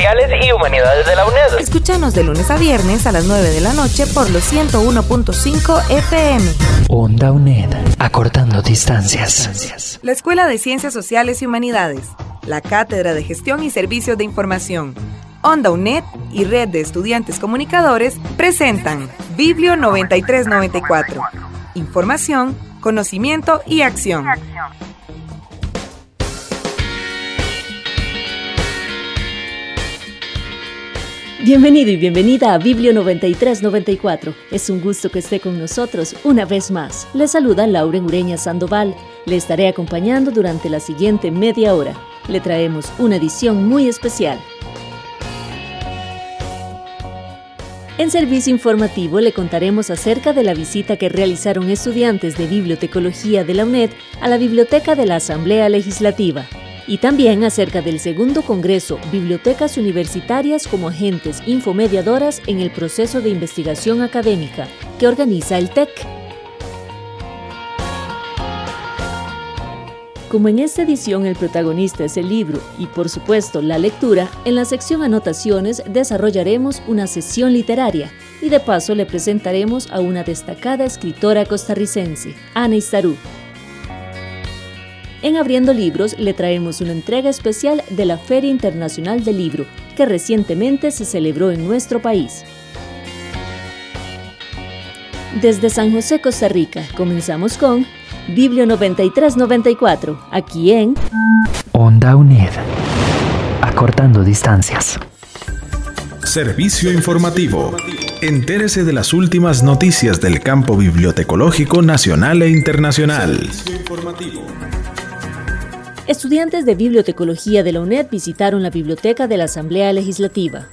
y Humanidades de la UNED. Escúchanos de lunes a viernes a las 9 de la noche por los 101.5 FM. Onda UNED. Acortando distancias. La Escuela de Ciencias Sociales y Humanidades. La Cátedra de Gestión y Servicios de Información. Onda UNED y Red de Estudiantes Comunicadores presentan Biblio 9394. Información, conocimiento y acción. Bienvenido y bienvenida a Biblio 9394. Es un gusto que esté con nosotros una vez más. Le saluda Lauren Ureña Sandoval. Le estaré acompañando durante la siguiente media hora. Le traemos una edición muy especial. En servicio informativo le contaremos acerca de la visita que realizaron estudiantes de bibliotecología de la UNED a la biblioteca de la Asamblea Legislativa y también acerca del segundo Congreso Bibliotecas Universitarias como Agentes Infomediadoras en el proceso de investigación académica que organiza el TEC. Como en esta edición el protagonista es el libro y por supuesto la lectura, en la sección Anotaciones desarrollaremos una sesión literaria y de paso le presentaremos a una destacada escritora costarricense, Ana Istarú, en Abriendo Libros le traemos una entrega especial de la Feria Internacional del Libro, que recientemente se celebró en nuestro país. Desde San José, Costa Rica, comenzamos con Biblio 9394, aquí en Onda UNED, acortando distancias. Servicio informativo. Entérese de las últimas noticias del campo bibliotecológico nacional e internacional. Servicio informativo. Estudiantes de bibliotecología de la UNED visitaron la biblioteca de la Asamblea Legislativa.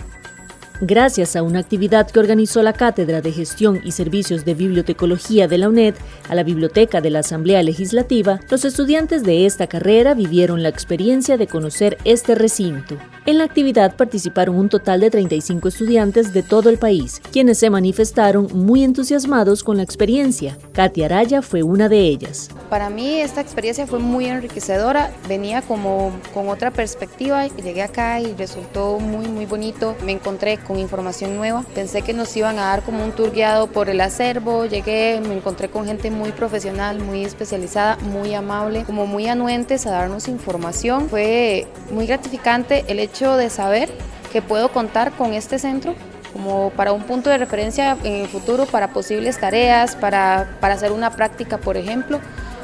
Gracias a una actividad que organizó la Cátedra de Gestión y Servicios de Bibliotecología de la UNED a la Biblioteca de la Asamblea Legislativa, los estudiantes de esta carrera vivieron la experiencia de conocer este recinto. En la actividad participaron un total de 35 estudiantes de todo el país, quienes se manifestaron muy entusiasmados con la experiencia. Katia Araya fue una de ellas. Para mí esta experiencia fue muy enriquecedora, venía como con otra perspectiva, llegué acá y resultó muy muy bonito, me encontré con información nueva. Pensé que nos iban a dar como un tour guiado por el acervo, llegué, me encontré con gente muy profesional, muy especializada, muy amable, como muy anuentes a darnos información. Fue muy gratificante el hecho de saber que puedo contar con este centro como para un punto de referencia en el futuro para posibles tareas, para, para hacer una práctica, por ejemplo.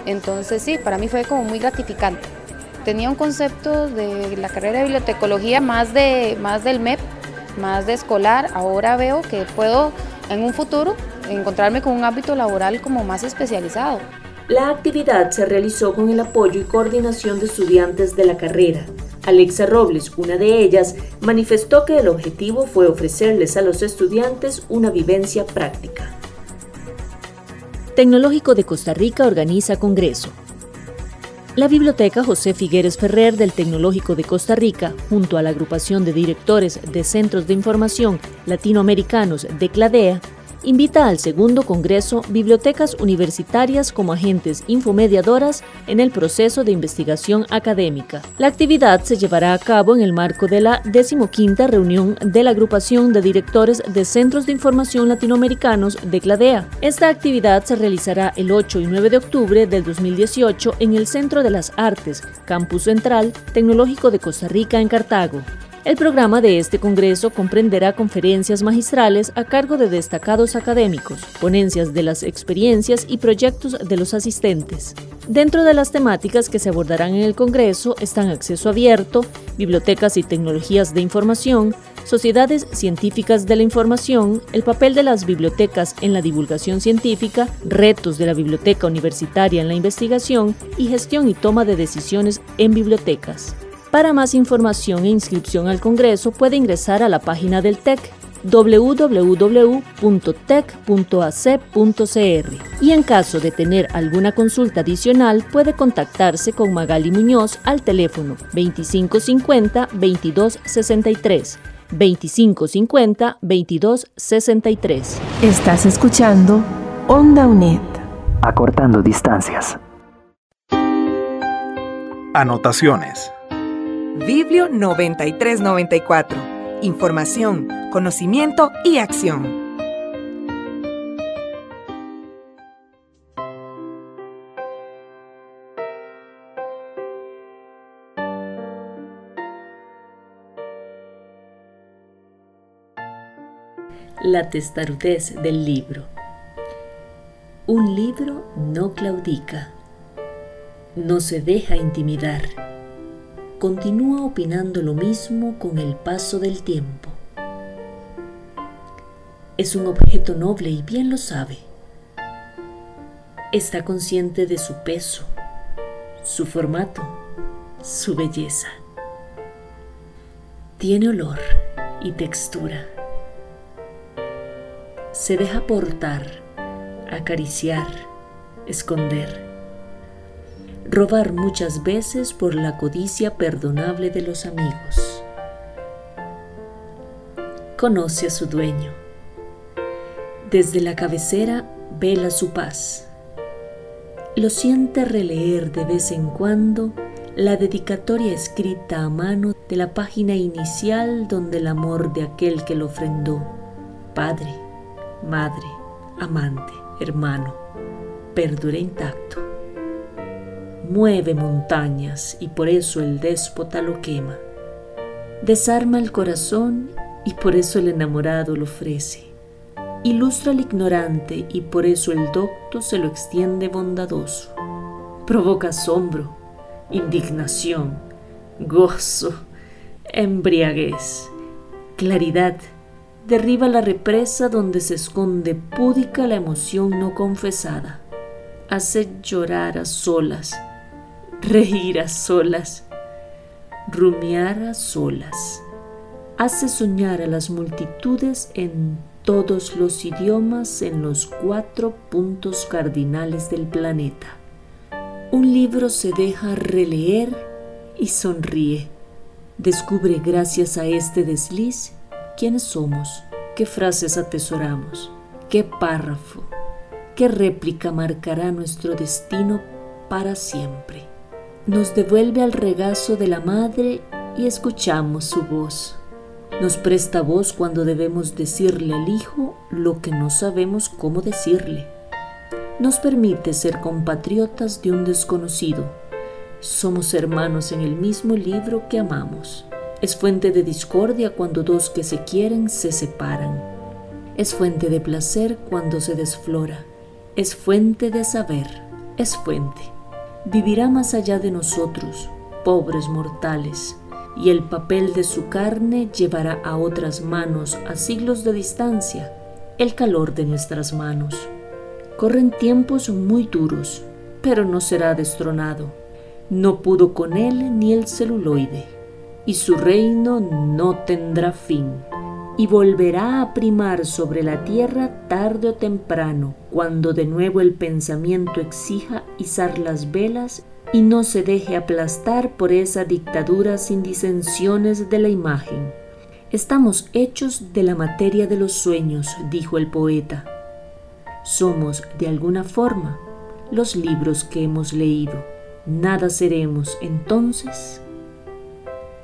Entonces sí, para mí fue como muy gratificante. Tenía un concepto de la carrera de bibliotecología más, de, más del MEP, más de escolar, ahora veo que puedo en un futuro encontrarme con un ámbito laboral como más especializado. La actividad se realizó con el apoyo y coordinación de estudiantes de la carrera. Alexa Robles, una de ellas, manifestó que el objetivo fue ofrecerles a los estudiantes una vivencia práctica. Tecnológico de Costa Rica organiza Congreso. La Biblioteca José Figueres Ferrer del Tecnológico de Costa Rica, junto a la agrupación de directores de centros de información latinoamericanos de CLADEA, invita al segundo Congreso Bibliotecas Universitarias como agentes infomediadoras en el proceso de investigación académica. La actividad se llevará a cabo en el marco de la decimoquinta reunión de la agrupación de directores de centros de información latinoamericanos de CLADEA. Esta actividad se realizará el 8 y 9 de octubre del 2018 en el Centro de las Artes, Campus Central, Tecnológico de Costa Rica en Cartago. El programa de este Congreso comprenderá conferencias magistrales a cargo de destacados académicos, ponencias de las experiencias y proyectos de los asistentes. Dentro de las temáticas que se abordarán en el Congreso están acceso abierto, bibliotecas y tecnologías de información, sociedades científicas de la información, el papel de las bibliotecas en la divulgación científica, retos de la biblioteca universitaria en la investigación y gestión y toma de decisiones en bibliotecas. Para más información e inscripción al Congreso puede ingresar a la página del TEC www.tec.ac.cr y en caso de tener alguna consulta adicional puede contactarse con Magali Muñoz al teléfono 2550 2263 2550 2263. Estás escuchando Onda UNED. Acortando distancias. Anotaciones. Biblio 9394. Información, conocimiento y acción. La testarudez del libro. Un libro no claudica, no se deja intimidar continúa opinando lo mismo con el paso del tiempo. Es un objeto noble y bien lo sabe. Está consciente de su peso, su formato, su belleza. Tiene olor y textura. Se deja portar, acariciar, esconder robar muchas veces por la codicia perdonable de los amigos. Conoce a su dueño. Desde la cabecera vela su paz. Lo siente releer de vez en cuando la dedicatoria escrita a mano de la página inicial donde el amor de aquel que lo ofrendó, padre, madre, amante, hermano, perdura intacto mueve montañas y por eso el déspota lo quema. Desarma el corazón y por eso el enamorado lo ofrece. Ilustra al ignorante y por eso el docto se lo extiende bondadoso. Provoca asombro, indignación, gozo, embriaguez, claridad. Derriba la represa donde se esconde púdica la emoción no confesada. Hace llorar a solas reír a solas, rumiar a solas, hace soñar a las multitudes en todos los idiomas en los cuatro puntos cardinales del planeta. Un libro se deja releer y sonríe. Descubre gracias a este desliz quiénes somos, qué frases atesoramos, qué párrafo, qué réplica marcará nuestro destino para siempre nos devuelve al regazo de la madre y escuchamos su voz. Nos presta voz cuando debemos decirle al hijo lo que no sabemos cómo decirle. Nos permite ser compatriotas de un desconocido. Somos hermanos en el mismo libro que amamos. Es fuente de discordia cuando dos que se quieren se separan. Es fuente de placer cuando se desflora. Es fuente de saber. Es fuente vivirá más allá de nosotros, pobres mortales, y el papel de su carne llevará a otras manos a siglos de distancia el calor de nuestras manos. Corren tiempos muy duros, pero no será destronado. No pudo con él ni el celuloide, y su reino no tendrá fin y volverá a primar sobre la tierra tarde o temprano, cuando de nuevo el pensamiento exija izar las velas y no se deje aplastar por esa dictadura sin disensiones de la imagen. Estamos hechos de la materia de los sueños, dijo el poeta. Somos, de alguna forma, los libros que hemos leído. Nada seremos entonces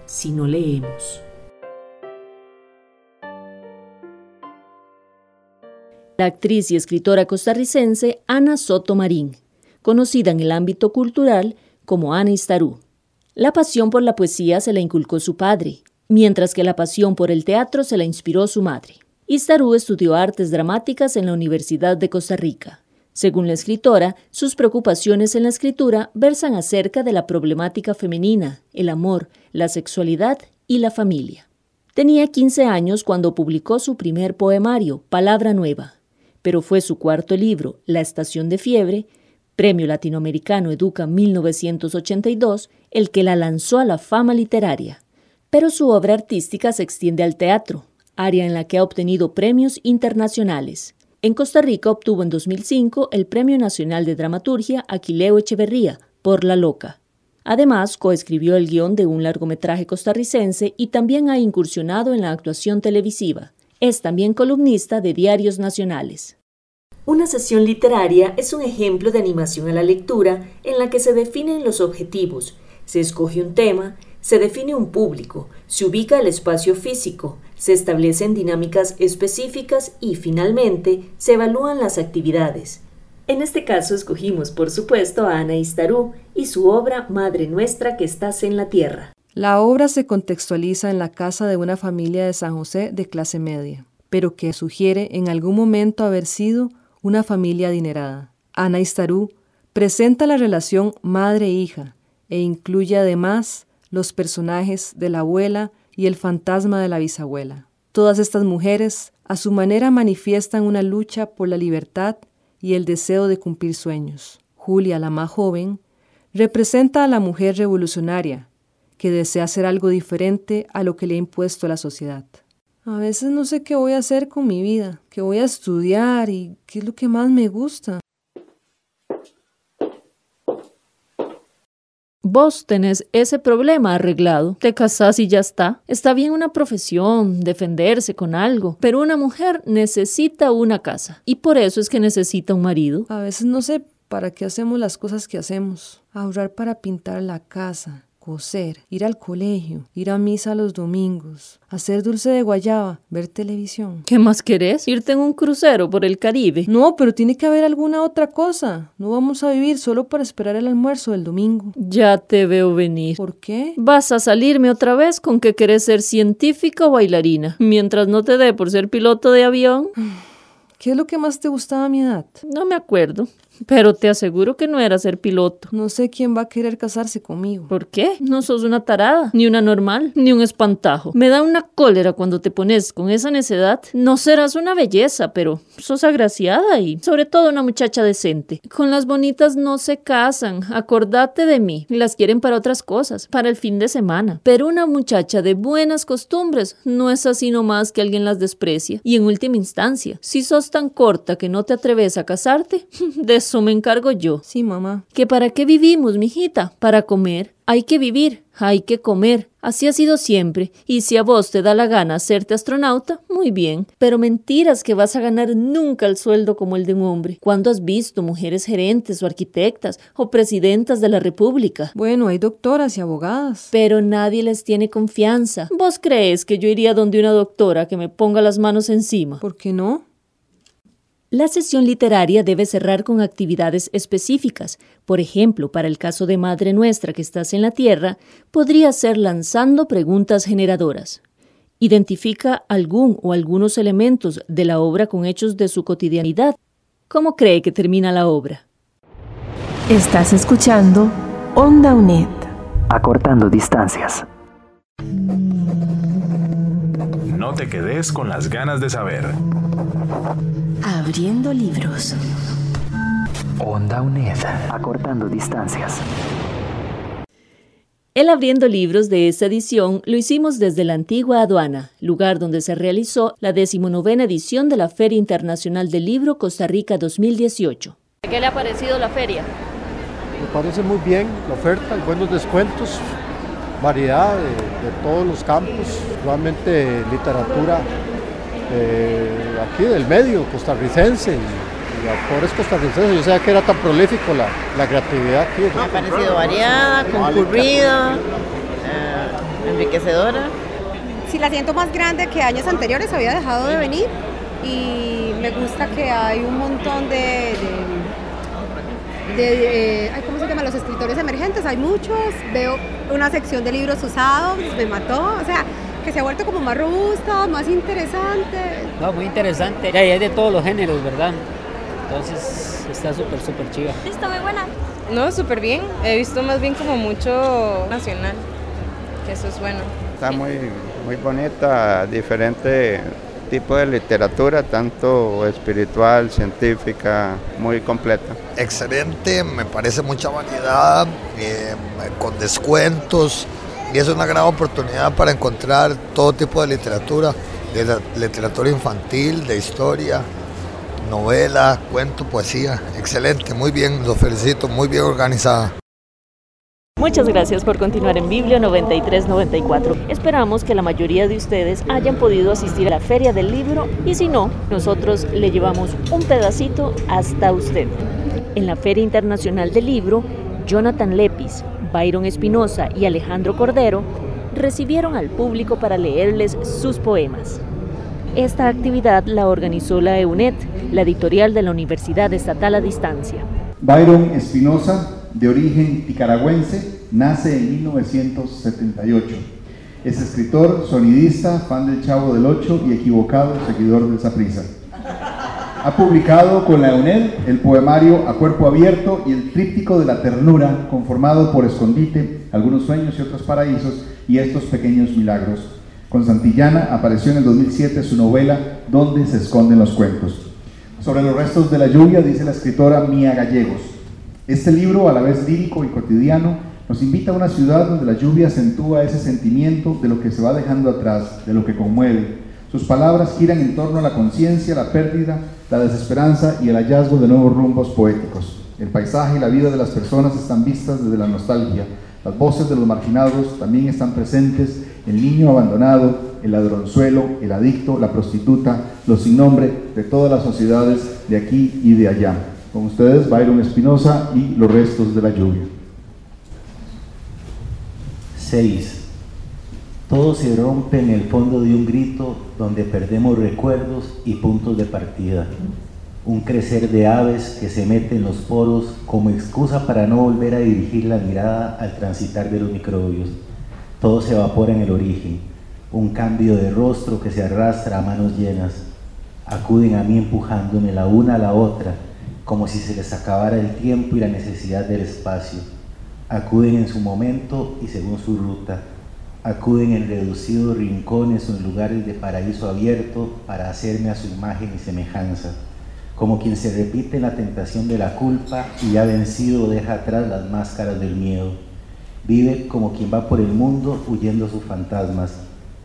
si no leemos. La actriz y escritora costarricense Ana Soto Marín, conocida en el ámbito cultural como Ana Istarú. La pasión por la poesía se la inculcó su padre, mientras que la pasión por el teatro se la inspiró su madre. Istarú estudió artes dramáticas en la Universidad de Costa Rica. Según la escritora, sus preocupaciones en la escritura versan acerca de la problemática femenina, el amor, la sexualidad y la familia. Tenía 15 años cuando publicó su primer poemario, Palabra Nueva, pero fue su cuarto libro, La Estación de Fiebre, Premio Latinoamericano Educa 1982, el que la lanzó a la fama literaria. Pero su obra artística se extiende al teatro, área en la que ha obtenido premios internacionales. En Costa Rica obtuvo en 2005 el Premio Nacional de Dramaturgia Aquileo Echeverría por La Loca. Además, coescribió el guion de un largometraje costarricense y también ha incursionado en la actuación televisiva. Es también columnista de diarios nacionales. Una sesión literaria es un ejemplo de animación a la lectura en la que se definen los objetivos, se escoge un tema, se define un público, se ubica el espacio físico, se establecen dinámicas específicas y, finalmente, se evalúan las actividades. En este caso escogimos, por supuesto, a Ana Istarú y su obra Madre Nuestra que estás en la tierra. La obra se contextualiza en la casa de una familia de San José de clase media, pero que sugiere en algún momento haber sido una familia adinerada. Ana Istarú presenta la relación madre-hija e incluye además los personajes de la abuela y el fantasma de la bisabuela. Todas estas mujeres a su manera manifiestan una lucha por la libertad y el deseo de cumplir sueños. Julia, la más joven, representa a la mujer revolucionaria que desea hacer algo diferente a lo que le ha impuesto la sociedad. A veces no sé qué voy a hacer con mi vida, qué voy a estudiar y qué es lo que más me gusta. Vos tenés ese problema arreglado, te casás y ya está. Está bien una profesión, defenderse con algo, pero una mujer necesita una casa y por eso es que necesita un marido. A veces no sé para qué hacemos las cosas que hacemos. Ahorrar para pintar la casa, coser, ir al colegio, ir a misa los domingos, hacer dulce de guayaba, ver televisión. ¿Qué más querés? ¿Irte en un crucero por el Caribe? No, pero tiene que haber alguna otra cosa. No vamos a vivir solo para esperar el almuerzo del domingo. Ya te veo venir. ¿Por qué? Vas a salirme otra vez con que querés ser científica o bailarina, mientras no te dé por ser piloto de avión. ¿Qué es lo que más te gustaba a mi edad? No me acuerdo. Pero te aseguro que no era ser piloto. No sé quién va a querer casarse conmigo. ¿Por qué? No sos una tarada, ni una normal, ni un espantajo. Me da una cólera cuando te pones con esa necedad. No serás una belleza, pero sos agraciada y sobre todo una muchacha decente. Con las bonitas no se casan, acordate de mí. Las quieren para otras cosas, para el fin de semana. Pero una muchacha de buenas costumbres no es así nomás que alguien las desprecia. Y en última instancia, si sos tan corta que no te atreves a casarte, de eso me encargo yo. Sí, mamá. ¿Que para qué vivimos, mijita? Para comer. Hay que vivir, hay que comer. Así ha sido siempre. Y si a vos te da la gana hacerte astronauta, muy bien. Pero mentiras que vas a ganar nunca el sueldo como el de un hombre. ¿Cuándo has visto mujeres gerentes o arquitectas o presidentas de la República? Bueno, hay doctoras y abogadas. Pero nadie les tiene confianza. ¿Vos crees que yo iría donde una doctora que me ponga las manos encima? ¿Por qué no? La sesión literaria debe cerrar con actividades específicas. Por ejemplo, para el caso de Madre Nuestra que estás en la Tierra, podría ser lanzando preguntas generadoras. Identifica algún o algunos elementos de la obra con hechos de su cotidianidad. ¿Cómo cree que termina la obra? Estás escuchando Onda UNED. Acortando distancias. No te quedes con las ganas de saber. Abriendo libros. Onda UNED. Acortando distancias. El abriendo libros de esta edición lo hicimos desde la antigua aduana, lugar donde se realizó la decimonovena edición de la Feria Internacional del Libro Costa Rica 2018. ¿Qué le ha parecido la feria? Me parece muy bien la oferta, hay buenos descuentos, variedad de, de todos los campos, realmente literatura eh, aquí del medio costarricense y, y autores costarricenses. Yo sabía que era tan prolífico la, la creatividad aquí. Ha parecido variada, concurrida, eh, enriquecedora. Sí, la siento más grande que años anteriores, había dejado de venir y me gusta que hay un montón de, de, de, eh, ¿cómo se llama? Los escritores emergentes, hay muchos, veo una sección de libros usados, me mató, o sea, que se ha vuelto como más robusta, más interesante. No, muy interesante, ya, ya es de todos los géneros, ¿verdad? Entonces está súper, súper chiva. Está muy buena. No, súper bien, he visto más bien como mucho nacional, que eso es bueno. Está muy, muy bonita, diferente tipo de literatura, tanto espiritual, científica, muy completa. Excelente, me parece mucha variedad, eh, con descuentos y es una gran oportunidad para encontrar todo tipo de literatura, de la literatura infantil, de historia, novela, cuento, poesía. Excelente, muy bien, lo felicito, muy bien organizada. Muchas gracias por continuar en Biblio 9394. Esperamos que la mayoría de ustedes hayan podido asistir a la Feria del Libro y si no, nosotros le llevamos un pedacito hasta usted. En la Feria Internacional del Libro, Jonathan Lepis, Byron Espinosa y Alejandro Cordero recibieron al público para leerles sus poemas. Esta actividad la organizó la EUNET, la editorial de la Universidad Estatal a Distancia. Byron Espinosa de origen nicaragüense, nace en 1978. Es escritor, sonidista, fan del Chavo del Ocho y equivocado seguidor de Saprisa. Ha publicado con la UNED el poemario A Cuerpo Abierto y el tríptico de la ternura, conformado por Escondite, Algunos Sueños y Otros Paraísos y Estos Pequeños Milagros. Con Santillana apareció en el 2007 su novela Donde se esconden los cuentos. Sobre los restos de la lluvia dice la escritora Mía Gallegos. Este libro, a la vez lírico y cotidiano, nos invita a una ciudad donde la lluvia acentúa ese sentimiento de lo que se va dejando atrás, de lo que conmueve. Sus palabras giran en torno a la conciencia, la pérdida, la desesperanza y el hallazgo de nuevos rumbos poéticos. El paisaje y la vida de las personas están vistas desde la nostalgia. Las voces de los marginados también están presentes. El niño abandonado, el ladronzuelo, el adicto, la prostituta, los sin nombre de todas las sociedades de aquí y de allá. Con ustedes, Byron Espinosa y los restos de la lluvia. 6. Todo se rompe en el fondo de un grito donde perdemos recuerdos y puntos de partida. Un crecer de aves que se mete en los poros como excusa para no volver a dirigir la mirada al transitar de los microbios. Todo se evapora en el origen. Un cambio de rostro que se arrastra a manos llenas. Acuden a mí empujándome la una a la otra como si se les acabara el tiempo y la necesidad del espacio. Acuden en su momento y según su ruta. Acuden en reducidos rincones o en lugares de paraíso abierto para hacerme a su imagen y semejanza. Como quien se repite en la tentación de la culpa y ya vencido deja atrás las máscaras del miedo. Vive como quien va por el mundo huyendo sus fantasmas.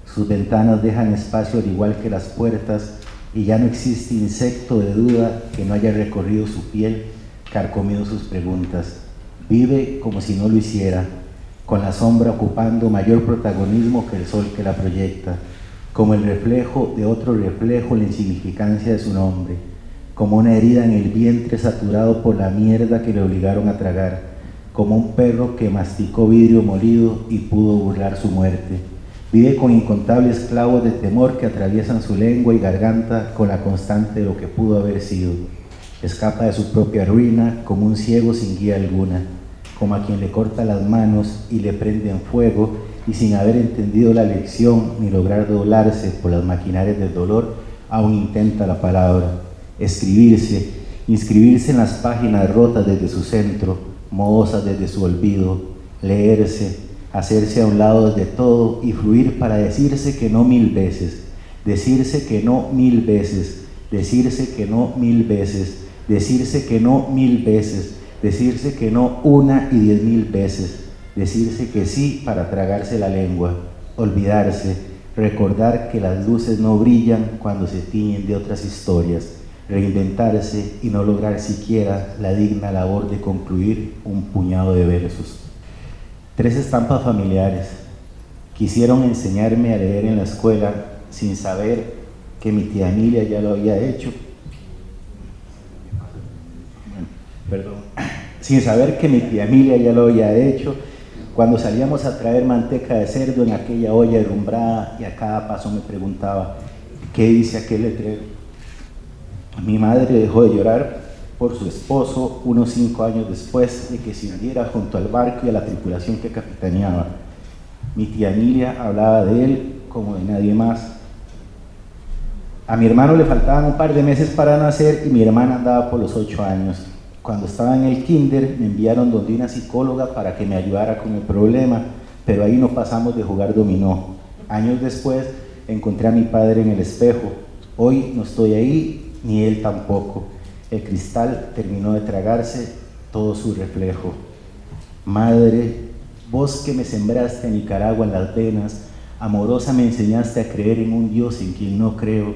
Sus ventanas dejan espacio al igual que las puertas y ya no existe insecto de duda que no haya recorrido su piel, carcomido sus preguntas. Vive como si no lo hiciera, con la sombra ocupando mayor protagonismo que el sol que la proyecta, como el reflejo de otro reflejo la insignificancia de su nombre, como una herida en el vientre saturado por la mierda que le obligaron a tragar, como un perro que masticó vidrio molido y pudo burlar su muerte Vive con incontables clavos de temor que atraviesan su lengua y garganta con la constante de lo que pudo haber sido. Escapa de su propia ruina como un ciego sin guía alguna, como a quien le corta las manos y le prende en fuego y sin haber entendido la lección ni lograr doblarse por las maquinarias del dolor, aún intenta la palabra, escribirse, inscribirse en las páginas rotas desde su centro, mohosas desde su olvido, leerse, hacerse a un lado de todo y fluir para decirse que no mil veces, decirse que no mil veces, decirse que no mil veces, decirse que no mil veces, decirse que no una y diez mil veces, decirse que sí para tragarse la lengua, olvidarse, recordar que las luces no brillan cuando se tiñen de otras historias, reinventarse y no lograr siquiera la digna labor de concluir un puñado de versos. Tres estampas familiares quisieron enseñarme a leer en la escuela sin saber que mi tía Emilia ya lo había hecho. Perdón. Sin saber que mi tía Emilia ya lo había hecho. Cuando salíamos a traer manteca de cerdo en aquella olla herrumbrada y a cada paso me preguntaba, ¿qué dice aquel letrero? Mi madre dejó de llorar por su esposo unos cinco años después de que se hundiera junto al barco y a la tripulación que capitaneaba. Mi tía Emilia hablaba de él como de nadie más. A mi hermano le faltaban un par de meses para nacer y mi hermana andaba por los ocho años. Cuando estaba en el kinder me enviaron donde una psicóloga para que me ayudara con el problema, pero ahí no pasamos de jugar dominó. Años después encontré a mi padre en el espejo, Hoy no estoy ahí, ni él tampoco. El cristal terminó de tragarse todo su reflejo. Madre, vos que me sembraste a Nicaragua en las venas, amorosa me enseñaste a creer en un Dios en quien no creo.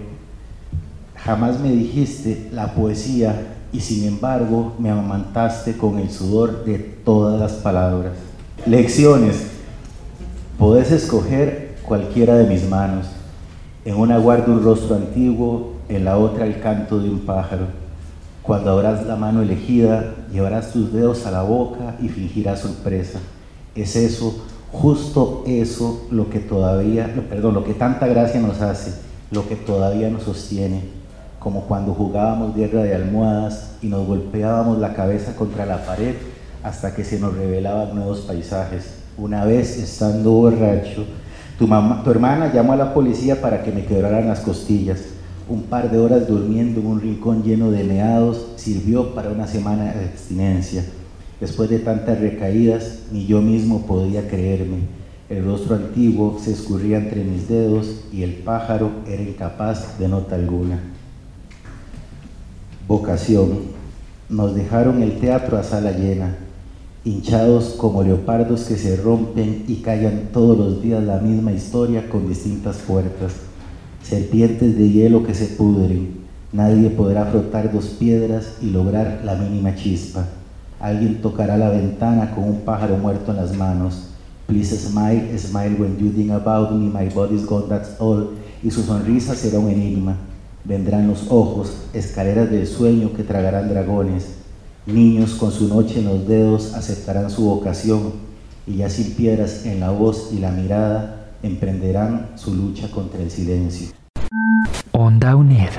Jamás me dijiste la poesía y sin embargo me amamantaste con el sudor de todas las palabras. Lecciones. Podés escoger cualquiera de mis manos. En una guarda un rostro antiguo, en la otra el canto de un pájaro. Cuando abras la mano elegida, llevarás tus dedos a la boca y fingirás sorpresa. Es eso, justo eso, lo que todavía, perdón, lo que tanta gracia nos hace, lo que todavía nos sostiene como cuando jugábamos guerra de almohadas y nos golpeábamos la cabeza contra la pared hasta que se nos revelaban nuevos paisajes. Una vez, estando borracho, tu, tu hermana llamó a la policía para que me quebraran las costillas. Un par de horas durmiendo en un rincón lleno de meados sirvió para una semana de abstinencia. Después de tantas recaídas, ni yo mismo podía creerme. El rostro antiguo se escurría entre mis dedos y el pájaro era incapaz de nota alguna vocación, nos dejaron el teatro a sala llena, hinchados como leopardos que se rompen y callan todos los días la misma historia con distintas puertas, serpientes de hielo que se pudren, nadie podrá frotar dos piedras y lograr la mínima chispa. Alguien tocará la ventana con un pájaro muerto en las manos. Please smile, smile when you think about me, my body's gone, that's all. Y su sonrisa será un enigma vendrán los ojos, escaleras del sueño que tragarán dragones, niños con su noche en los dedos aceptarán su vocación y ya sin piedras en la voz y la mirada emprenderán su lucha contra el silencio. Onda UNED,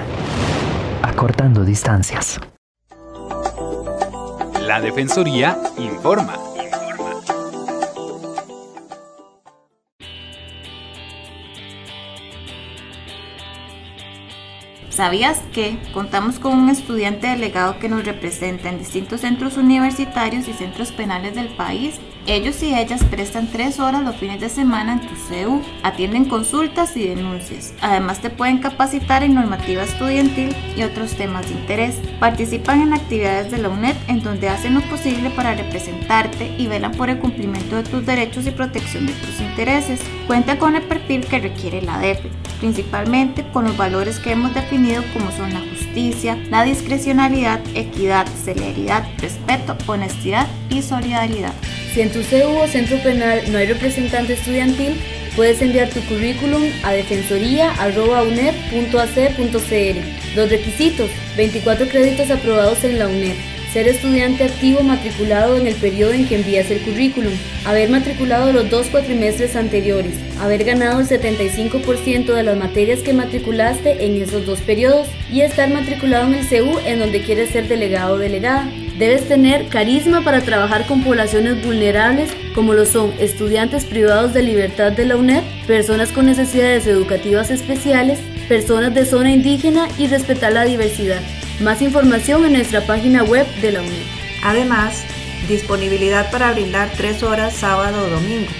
acortando distancias. La Defensoría informa. ¿Sabías que contamos con un estudiante delegado que nos representa en distintos centros universitarios y centros penales del país? Ellos y ellas prestan tres horas los fines de semana en tu CEU, atienden consultas y denuncias. Además te pueden capacitar en normativa estudiantil y otros temas de interés. Participan en actividades de la UNED en donde hacen lo posible para representarte y velan por el cumplimiento de tus derechos y protección de tus intereses. Cuenta con el perfil que requiere la DEFE, principalmente con los valores que hemos definido como son la justicia, la discrecionalidad, equidad, celeridad, respeto, honestidad y solidaridad. Si en tu CEU o centro penal no hay representante estudiantil, puedes enviar tu currículum a defensoría.uned.ac.cr. Los requisitos, 24 créditos aprobados en la UNED, ser estudiante activo matriculado en el periodo en que envías el currículum, haber matriculado los dos cuatrimestres anteriores, haber ganado el 75% de las materias que matriculaste en esos dos periodos y estar matriculado en el CEU en donde quieres ser delegado o delegada. Debes tener carisma para trabajar con poblaciones vulnerables como lo son estudiantes privados de libertad de la UNED, personas con necesidades educativas especiales, personas de zona indígena y respetar la diversidad. Más información en nuestra página web de la UNED. Además, disponibilidad para brindar tres horas sábado o domingo,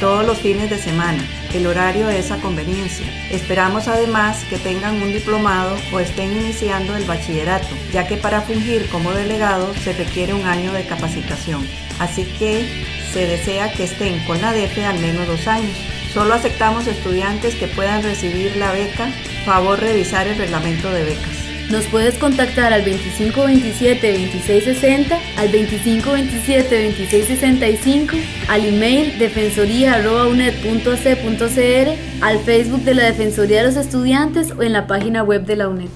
todos los fines de semana el horario es a conveniencia. Esperamos además que tengan un diplomado o estén iniciando el bachillerato, ya que para fungir como delegado se requiere un año de capacitación. Así que se desea que estén con la DEFE al menos dos años. Solo aceptamos estudiantes que puedan recibir la beca. Favor revisar el reglamento de becas. Nos puedes contactar al 2527-2660, al 2527-2665, al email defensoría.uned.ac.cr, al Facebook de la Defensoría de los Estudiantes o en la página web de la UNED.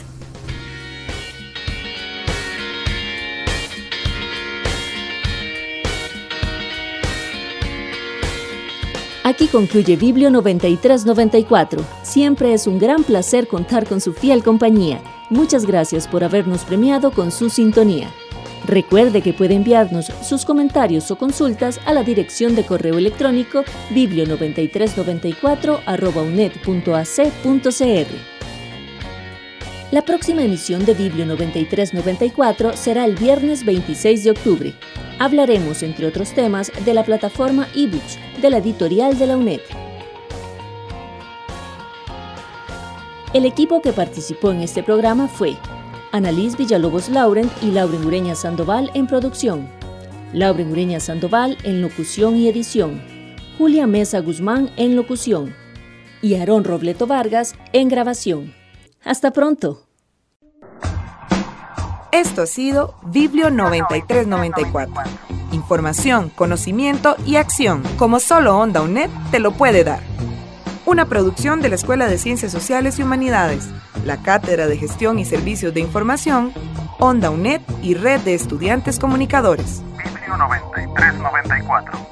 Aquí concluye Biblio 9394. Siempre es un gran placer contar con su fiel compañía. Muchas gracias por habernos premiado con su sintonía. Recuerde que puede enviarnos sus comentarios o consultas a la dirección de correo electrónico biblio9394.uned.ac.cr. La próxima emisión de Biblio 9394 será el viernes 26 de octubre. Hablaremos, entre otros temas, de la plataforma eBooks de la editorial de la UNED. El equipo que participó en este programa fue Annalise Villalobos Laurent y Lauren Ureña Sandoval en producción, Lauren Ureña Sandoval en locución y edición, Julia Mesa Guzmán en locución y Aarón Robleto Vargas en grabación. Hasta pronto. Esto ha sido Biblio 9394. Información, conocimiento y acción, como solo Onda UNED te lo puede dar. Una producción de la Escuela de Ciencias Sociales y Humanidades, la Cátedra de Gestión y Servicios de Información, Onda UNED y Red de Estudiantes Comunicadores. Biblio 9394.